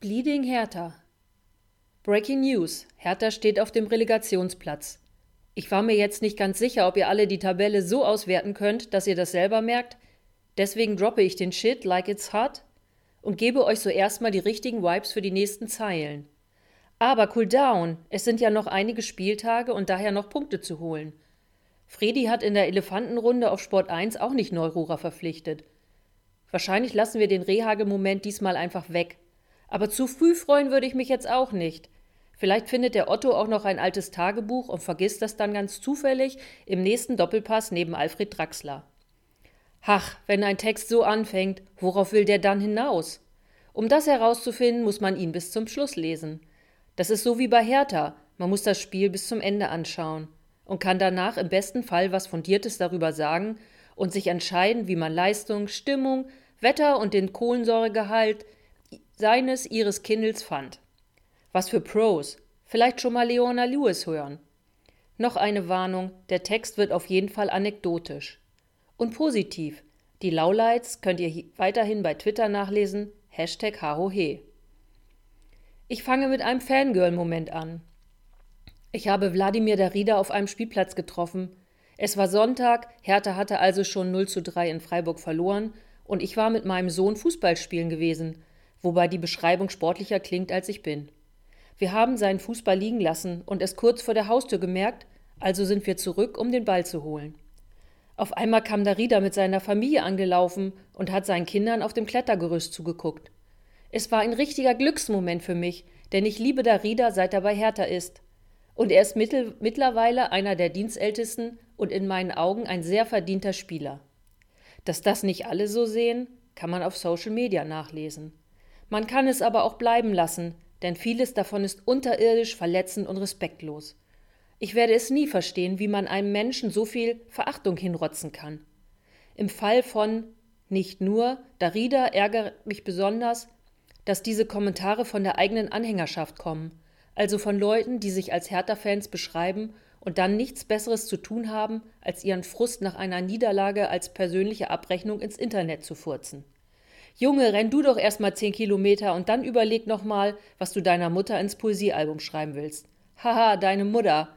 Bleeding Hertha. Breaking News. Hertha steht auf dem Relegationsplatz. Ich war mir jetzt nicht ganz sicher, ob ihr alle die Tabelle so auswerten könnt, dass ihr das selber merkt. Deswegen droppe ich den Shit like it's hot und gebe euch so erstmal die richtigen Vibes für die nächsten Zeilen. Aber cool down, es sind ja noch einige Spieltage und daher noch Punkte zu holen. Fredi hat in der Elefantenrunde auf Sport 1 auch nicht Neururer verpflichtet. Wahrscheinlich lassen wir den Rehage-Moment diesmal einfach weg. Aber zu früh freuen würde ich mich jetzt auch nicht. Vielleicht findet der Otto auch noch ein altes Tagebuch und vergisst das dann ganz zufällig im nächsten Doppelpass neben Alfred Draxler. Ach, wenn ein Text so anfängt, worauf will der dann hinaus? Um das herauszufinden, muss man ihn bis zum Schluss lesen. Das ist so wie bei Hertha, man muss das Spiel bis zum Ende anschauen und kann danach im besten Fall was Fundiertes darüber sagen und sich entscheiden, wie man Leistung, Stimmung, Wetter und den Kohlensäuregehalt seines ihres Kindles fand. Was für Pros. Vielleicht schon mal Leona Lewis hören. Noch eine Warnung, der Text wird auf jeden Fall anekdotisch. Und positiv. Die Lowlights könnt ihr weiterhin bei Twitter nachlesen. Hashtag HaroHe. Ich fange mit einem Fangirl-Moment an. Ich habe Wladimir Darida auf einem Spielplatz getroffen. Es war Sonntag, Hertha hatte also schon 0 zu 3 in Freiburg verloren und ich war mit meinem Sohn Fußball spielen gewesen wobei die Beschreibung sportlicher klingt, als ich bin. Wir haben seinen Fußball liegen lassen und es kurz vor der Haustür gemerkt, also sind wir zurück, um den Ball zu holen. Auf einmal kam Darida mit seiner Familie angelaufen und hat seinen Kindern auf dem Klettergerüst zugeguckt. Es war ein richtiger Glücksmoment für mich, denn ich liebe Darida, seit er bei Hertha ist. Und er ist mittel, mittlerweile einer der Dienstältesten und in meinen Augen ein sehr verdienter Spieler. Dass das nicht alle so sehen, kann man auf Social Media nachlesen. Man kann es aber auch bleiben lassen, denn vieles davon ist unterirdisch, verletzend und respektlos. Ich werde es nie verstehen, wie man einem Menschen so viel Verachtung hinrotzen kann. Im Fall von nicht nur Darida ärgert mich besonders, dass diese Kommentare von der eigenen Anhängerschaft kommen, also von Leuten, die sich als Hertha-Fans beschreiben und dann nichts Besseres zu tun haben, als ihren Frust nach einer Niederlage als persönliche Abrechnung ins Internet zu furzen. Junge, renn du doch erst mal zehn Kilometer und dann überleg noch mal, was du deiner Mutter ins Poesiealbum schreiben willst. Haha, deine Mutter.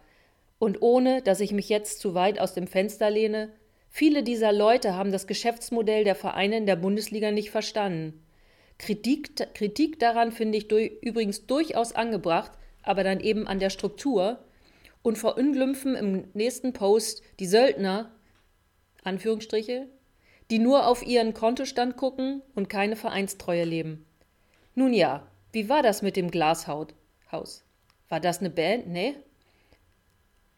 Und ohne, dass ich mich jetzt zu weit aus dem Fenster lehne, viele dieser Leute haben das Geschäftsmodell der Vereine in der Bundesliga nicht verstanden. Kritik, Kritik daran finde ich durch, übrigens durchaus angebracht, aber dann eben an der Struktur und verunglimpfen im nächsten Post die Söldner, Anführungsstriche, die nur auf ihren Kontostand gucken und keine Vereinstreue leben. Nun ja, wie war das mit dem Glashaus? War das eine Band? Nee?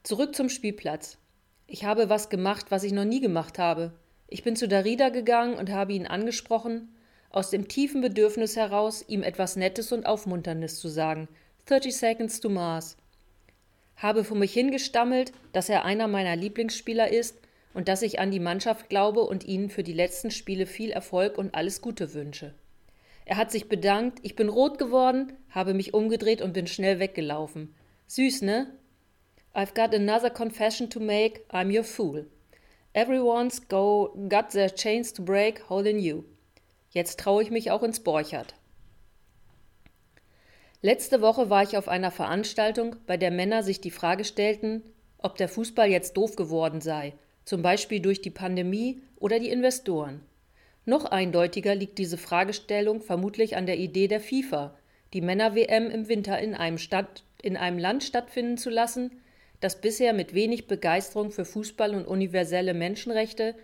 Zurück zum Spielplatz. Ich habe was gemacht, was ich noch nie gemacht habe. Ich bin zu Darida gegangen und habe ihn angesprochen, aus dem tiefen Bedürfnis heraus, ihm etwas Nettes und Aufmunterndes zu sagen. 30 Seconds to Mars. Habe vor mich hingestammelt, dass er einer meiner Lieblingsspieler ist und dass ich an die Mannschaft glaube und ihnen für die letzten Spiele viel Erfolg und alles Gute wünsche. Er hat sich bedankt, ich bin rot geworden, habe mich umgedreht und bin schnell weggelaufen. Süß, ne? I've got another confession to make, I'm your fool. Everyone's go, got their chains to break, holding you. Jetzt traue ich mich auch ins Borchert. Letzte Woche war ich auf einer Veranstaltung, bei der Männer sich die Frage stellten, ob der Fußball jetzt doof geworden sei zum Beispiel durch die Pandemie oder die Investoren. Noch eindeutiger liegt diese Fragestellung vermutlich an der Idee der FIFA, die Männer-WM im Winter in einem, Stadt, in einem Land stattfinden zu lassen, das bisher mit wenig Begeisterung für Fußball und universelle Menschenrechte,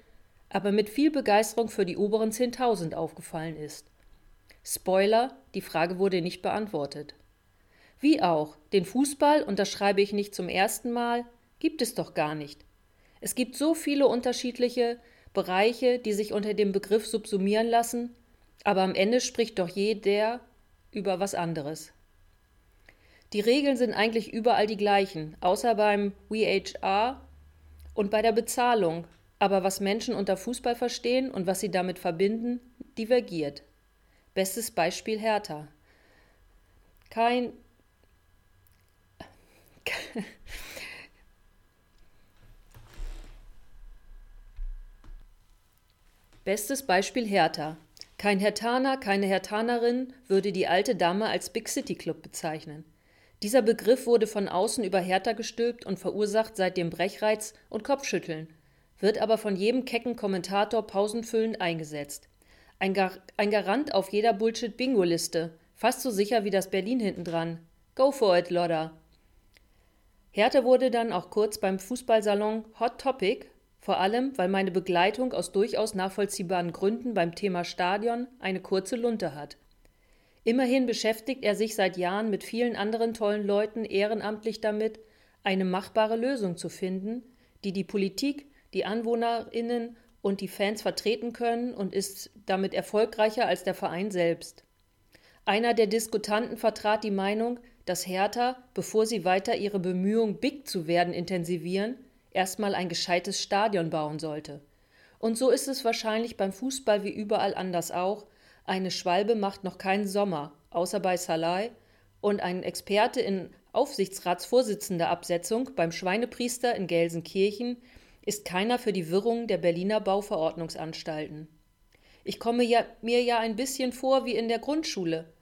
aber mit viel Begeisterung für die oberen 10.000 aufgefallen ist. Spoiler, die Frage wurde nicht beantwortet. Wie auch, den Fußball, und das schreibe ich nicht zum ersten Mal, gibt es doch gar nicht. Es gibt so viele unterschiedliche Bereiche, die sich unter dem Begriff subsumieren lassen, aber am Ende spricht doch jeder über was anderes. Die Regeln sind eigentlich überall die gleichen, außer beim WeHR und bei der Bezahlung, aber was Menschen unter Fußball verstehen und was sie damit verbinden, divergiert. Bestes Beispiel Hertha. Kein Bestes Beispiel Hertha. Kein Hertaner, keine Hertanerin würde die alte Dame als Big City Club bezeichnen. Dieser Begriff wurde von außen über Hertha gestülpt und verursacht seitdem Brechreiz und Kopfschütteln, wird aber von jedem kecken Kommentator pausenfüllend eingesetzt. Ein, Gar ein Garant auf jeder Bullshit-Bingo-Liste, fast so sicher wie das Berlin hintendran. Go for it, Lodder! Hertha wurde dann auch kurz beim Fußballsalon Hot Topic, vor allem weil meine Begleitung aus durchaus nachvollziehbaren Gründen beim Thema Stadion eine kurze Lunte hat. Immerhin beschäftigt er sich seit Jahren mit vielen anderen tollen Leuten ehrenamtlich damit, eine machbare Lösung zu finden, die die Politik, die Anwohnerinnen und die Fans vertreten können und ist damit erfolgreicher als der Verein selbst. Einer der Diskutanten vertrat die Meinung, dass Hertha, bevor sie weiter ihre Bemühungen, big zu werden, intensivieren, erstmal ein gescheites Stadion bauen sollte. Und so ist es wahrscheinlich beim Fußball wie überall anders auch. Eine Schwalbe macht noch keinen Sommer, außer bei Salai, und ein Experte in Aufsichtsratsvorsitzender Absetzung beim Schweinepriester in Gelsenkirchen ist keiner für die Wirrung der Berliner Bauverordnungsanstalten. Ich komme ja, mir ja ein bisschen vor wie in der Grundschule.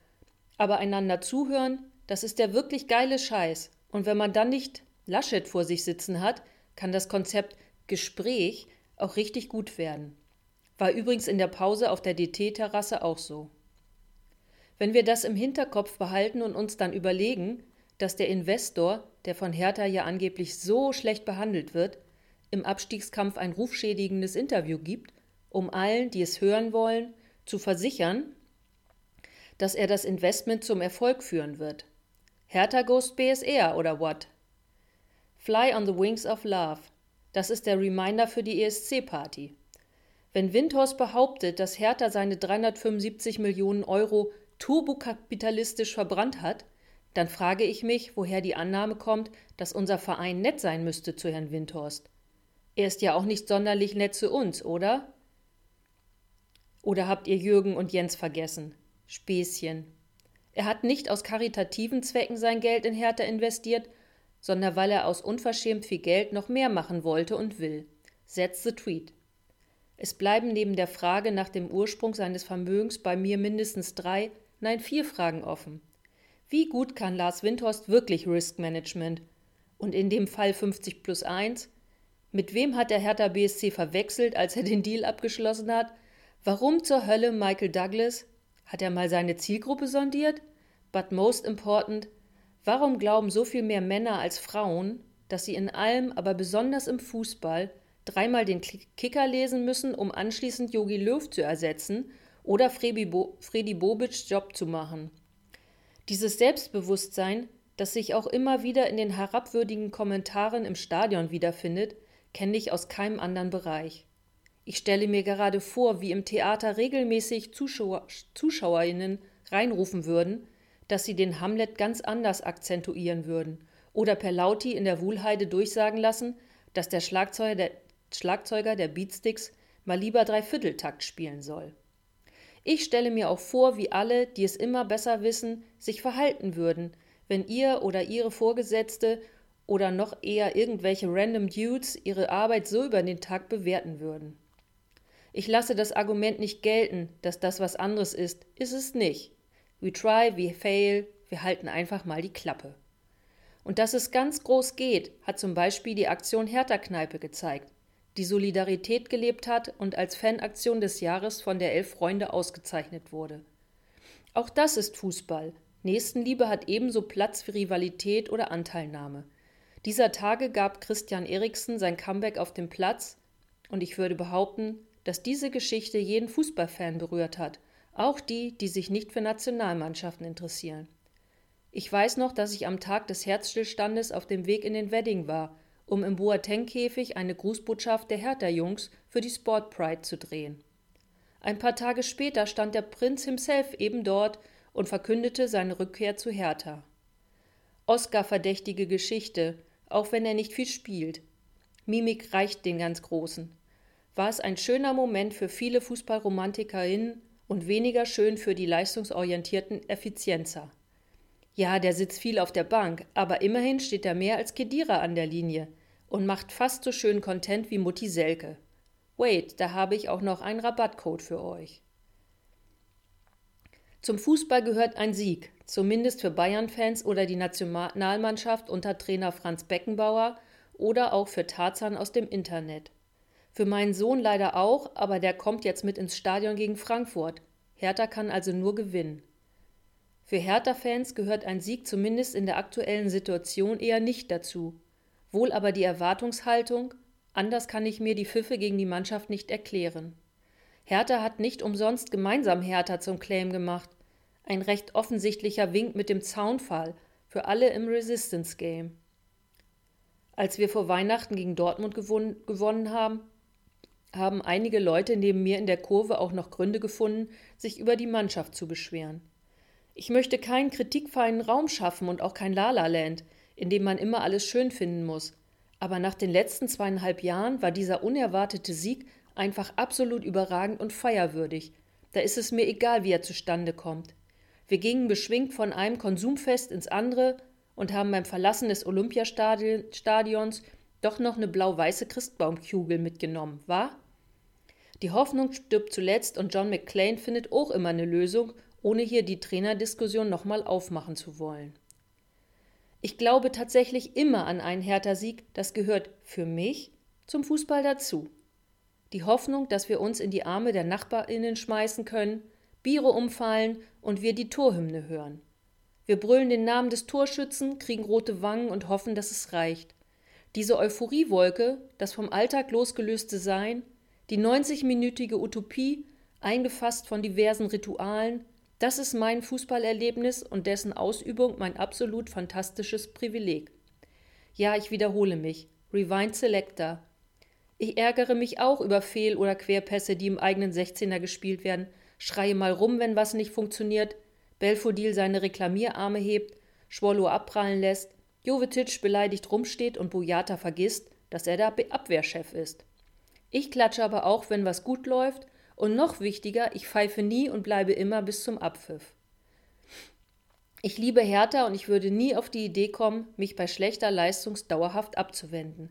Aber einander zuhören, das ist der wirklich geile Scheiß. Und wenn man dann nicht Laschet vor sich sitzen hat, kann das Konzept Gespräch auch richtig gut werden. War übrigens in der Pause auf der DT-Terrasse auch so. Wenn wir das im Hinterkopf behalten und uns dann überlegen, dass der Investor, der von Hertha ja angeblich so schlecht behandelt wird, im Abstiegskampf ein rufschädigendes Interview gibt, um allen, die es hören wollen, zu versichern, dass er das Investment zum Erfolg führen wird. Hertha Ghost BSR oder what? Fly on the Wings of Love. Das ist der Reminder für die ESC-Party. Wenn Windhorst behauptet, dass Hertha seine 375 Millionen Euro turbokapitalistisch verbrannt hat, dann frage ich mich, woher die Annahme kommt, dass unser Verein nett sein müsste zu Herrn Windhorst. Er ist ja auch nicht sonderlich nett zu uns, oder? Oder habt ihr Jürgen und Jens vergessen? Späßchen. Er hat nicht aus karitativen Zwecken sein Geld in Hertha investiert, sondern weil er aus unverschämt viel Geld noch mehr machen wollte und will. Setz the tweet. Es bleiben neben der Frage nach dem Ursprung seines Vermögens bei mir mindestens drei, nein vier Fragen offen. Wie gut kann Lars Windhorst wirklich Risk Management? Und in dem Fall 50 plus 1? Mit wem hat der Hertha BSC verwechselt, als er den Deal abgeschlossen hat? Warum zur Hölle Michael Douglas? Hat er mal seine Zielgruppe sondiert? But most important, warum glauben so viel mehr Männer als Frauen, dass sie in allem, aber besonders im Fußball, dreimal den Kicker lesen müssen, um anschließend Yogi Löw zu ersetzen oder Freddy, Bo Freddy Bobic's Job zu machen? Dieses Selbstbewusstsein, das sich auch immer wieder in den herabwürdigen Kommentaren im Stadion wiederfindet, kenne ich aus keinem anderen Bereich. Ich stelle mir gerade vor, wie im Theater regelmäßig Zuschauer, Zuschauerinnen reinrufen würden, dass sie den Hamlet ganz anders akzentuieren würden oder per Lauti in der Wuhlheide durchsagen lassen, dass der Schlagzeuger der, Schlagzeuger der Beatsticks mal lieber Dreivierteltakt spielen soll. Ich stelle mir auch vor, wie alle, die es immer besser wissen, sich verhalten würden, wenn ihr oder ihre Vorgesetzte oder noch eher irgendwelche random Dudes ihre Arbeit so über den Tag bewerten würden. Ich lasse das Argument nicht gelten, dass das was anderes ist. Ist es nicht. We try, we fail, wir halten einfach mal die Klappe. Und dass es ganz groß geht, hat zum Beispiel die Aktion Hertha-Kneipe gezeigt, die Solidarität gelebt hat und als Fanaktion des Jahres von der Elf Freunde ausgezeichnet wurde. Auch das ist Fußball. Nächstenliebe hat ebenso Platz für Rivalität oder Anteilnahme. Dieser Tage gab Christian Eriksen sein Comeback auf dem Platz und ich würde behaupten, dass diese Geschichte jeden Fußballfan berührt hat, auch die, die sich nicht für Nationalmannschaften interessieren. Ich weiß noch, dass ich am Tag des Herzstillstandes auf dem Weg in den Wedding war, um im Boateng-Käfig eine Grußbotschaft der Hertha-Jungs für die Sport Pride zu drehen. Ein paar Tage später stand der Prinz himself eben dort und verkündete seine Rückkehr zu Hertha. Oscar-verdächtige Geschichte, auch wenn er nicht viel spielt. Mimik reicht den ganz Großen war es ein schöner Moment für viele FußballromantikerInnen und weniger schön für die leistungsorientierten Effizienzer. Ja, der sitzt viel auf der Bank, aber immerhin steht er mehr als Kedira an der Linie und macht fast so schön Content wie Mutti Selke. Wait, da habe ich auch noch einen Rabattcode für euch. Zum Fußball gehört ein Sieg, zumindest für Bayern-Fans oder die Nationalmannschaft unter Trainer Franz Beckenbauer oder auch für Tarzan aus dem Internet. Für meinen Sohn leider auch, aber der kommt jetzt mit ins Stadion gegen Frankfurt. Hertha kann also nur gewinnen. Für Hertha-Fans gehört ein Sieg zumindest in der aktuellen Situation eher nicht dazu. Wohl aber die Erwartungshaltung, anders kann ich mir die Pfiffe gegen die Mannschaft nicht erklären. Hertha hat nicht umsonst gemeinsam Hertha zum Claim gemacht. Ein recht offensichtlicher Wink mit dem Zaunfall für alle im Resistance Game. Als wir vor Weihnachten gegen Dortmund gewonnen, haben, haben einige Leute neben mir in der Kurve auch noch Gründe gefunden, sich über die Mannschaft zu beschweren. Ich möchte keinen kritikfreien Raum schaffen und auch kein Lala-Land, in dem man immer alles schön finden muss. Aber nach den letzten zweieinhalb Jahren war dieser unerwartete Sieg einfach absolut überragend und feierwürdig. Da ist es mir egal, wie er zustande kommt. Wir gingen beschwingt von einem Konsumfest ins andere und haben beim Verlassen des Olympiastadions doch noch eine blau-weiße Christbaumkugel mitgenommen, war? Die Hoffnung stirbt zuletzt und John McClane findet auch immer eine Lösung, ohne hier die Trainerdiskussion nochmal aufmachen zu wollen. Ich glaube tatsächlich immer an einen Hertha-Sieg, das gehört für mich zum Fußball dazu. Die Hoffnung, dass wir uns in die Arme der NachbarInnen schmeißen können, Biere umfallen und wir die Torhymne hören. Wir brüllen den Namen des Torschützen, kriegen rote Wangen und hoffen, dass es reicht. Diese Euphoriewolke, das vom Alltag losgelöste Sein, die 90-minütige Utopie, eingefasst von diversen Ritualen, das ist mein Fußballerlebnis und dessen Ausübung mein absolut fantastisches Privileg. Ja, ich wiederhole mich. Rewind Selector. Ich ärgere mich auch über Fehl- oder Querpässe, die im eigenen 16er gespielt werden, schreie mal rum, wenn was nicht funktioniert, Belfodil seine Reklamierarme hebt, Schwollo abprallen lässt, Jovetic beleidigt rumsteht und Boyata vergisst, dass er der Abwehrchef ist. Ich klatsche aber auch, wenn was gut läuft und noch wichtiger, ich pfeife nie und bleibe immer bis zum Abpfiff. Ich liebe Hertha und ich würde nie auf die Idee kommen, mich bei schlechter Leistung dauerhaft abzuwenden.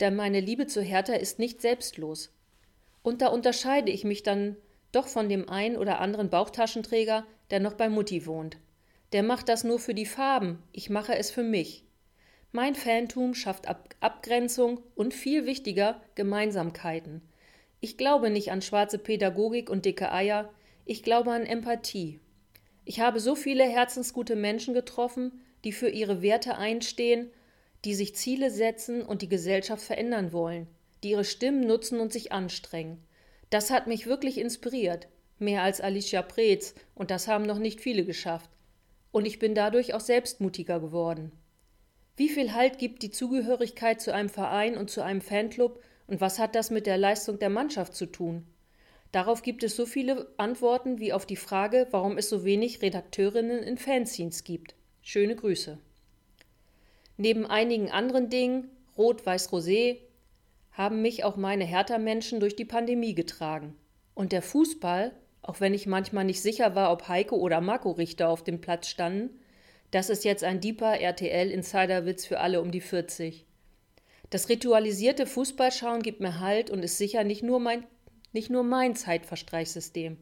Denn meine Liebe zu Hertha ist nicht selbstlos. Und da unterscheide ich mich dann doch von dem einen oder anderen Bauchtaschenträger, der noch bei Mutti wohnt. Der macht das nur für die Farben, ich mache es für mich. Mein Fantum schafft Ab Abgrenzung und viel wichtiger Gemeinsamkeiten. Ich glaube nicht an schwarze Pädagogik und dicke Eier, ich glaube an Empathie. Ich habe so viele herzensgute Menschen getroffen, die für ihre Werte einstehen, die sich Ziele setzen und die Gesellschaft verändern wollen, die ihre Stimmen nutzen und sich anstrengen. Das hat mich wirklich inspiriert, mehr als Alicia Preetz, und das haben noch nicht viele geschafft. Und ich bin dadurch auch selbstmutiger geworden. Wie viel Halt gibt die Zugehörigkeit zu einem Verein und zu einem Fanclub und was hat das mit der Leistung der Mannschaft zu tun? Darauf gibt es so viele Antworten wie auf die Frage, warum es so wenig Redakteurinnen in Fanzines gibt. Schöne Grüße. Neben einigen anderen Dingen, Rot, Weiß, Rosé, haben mich auch meine Hertha-Menschen durch die Pandemie getragen. Und der Fußball, auch wenn ich manchmal nicht sicher war, ob Heiko oder Marco Richter auf dem Platz standen, das ist jetzt ein deeper RTL-Insiderwitz für alle um die 40. Das ritualisierte Fußballschauen gibt mir Halt und ist sicher nicht nur mein, nicht nur mein Zeitverstreichsystem.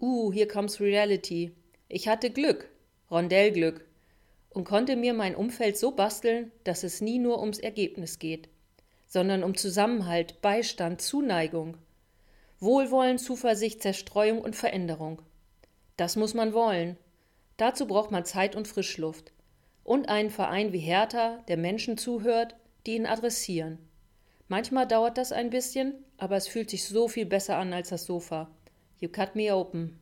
Uh, hier comes Reality. Ich hatte Glück, Rondellglück, und konnte mir mein Umfeld so basteln, dass es nie nur ums Ergebnis geht, sondern um Zusammenhalt, Beistand, Zuneigung, Wohlwollen, Zuversicht, Zerstreuung und Veränderung. Das muss man wollen. Dazu braucht man Zeit und Frischluft. Und einen Verein wie Hertha, der Menschen zuhört, die ihn adressieren. Manchmal dauert das ein bisschen, aber es fühlt sich so viel besser an als das Sofa. You cut me open.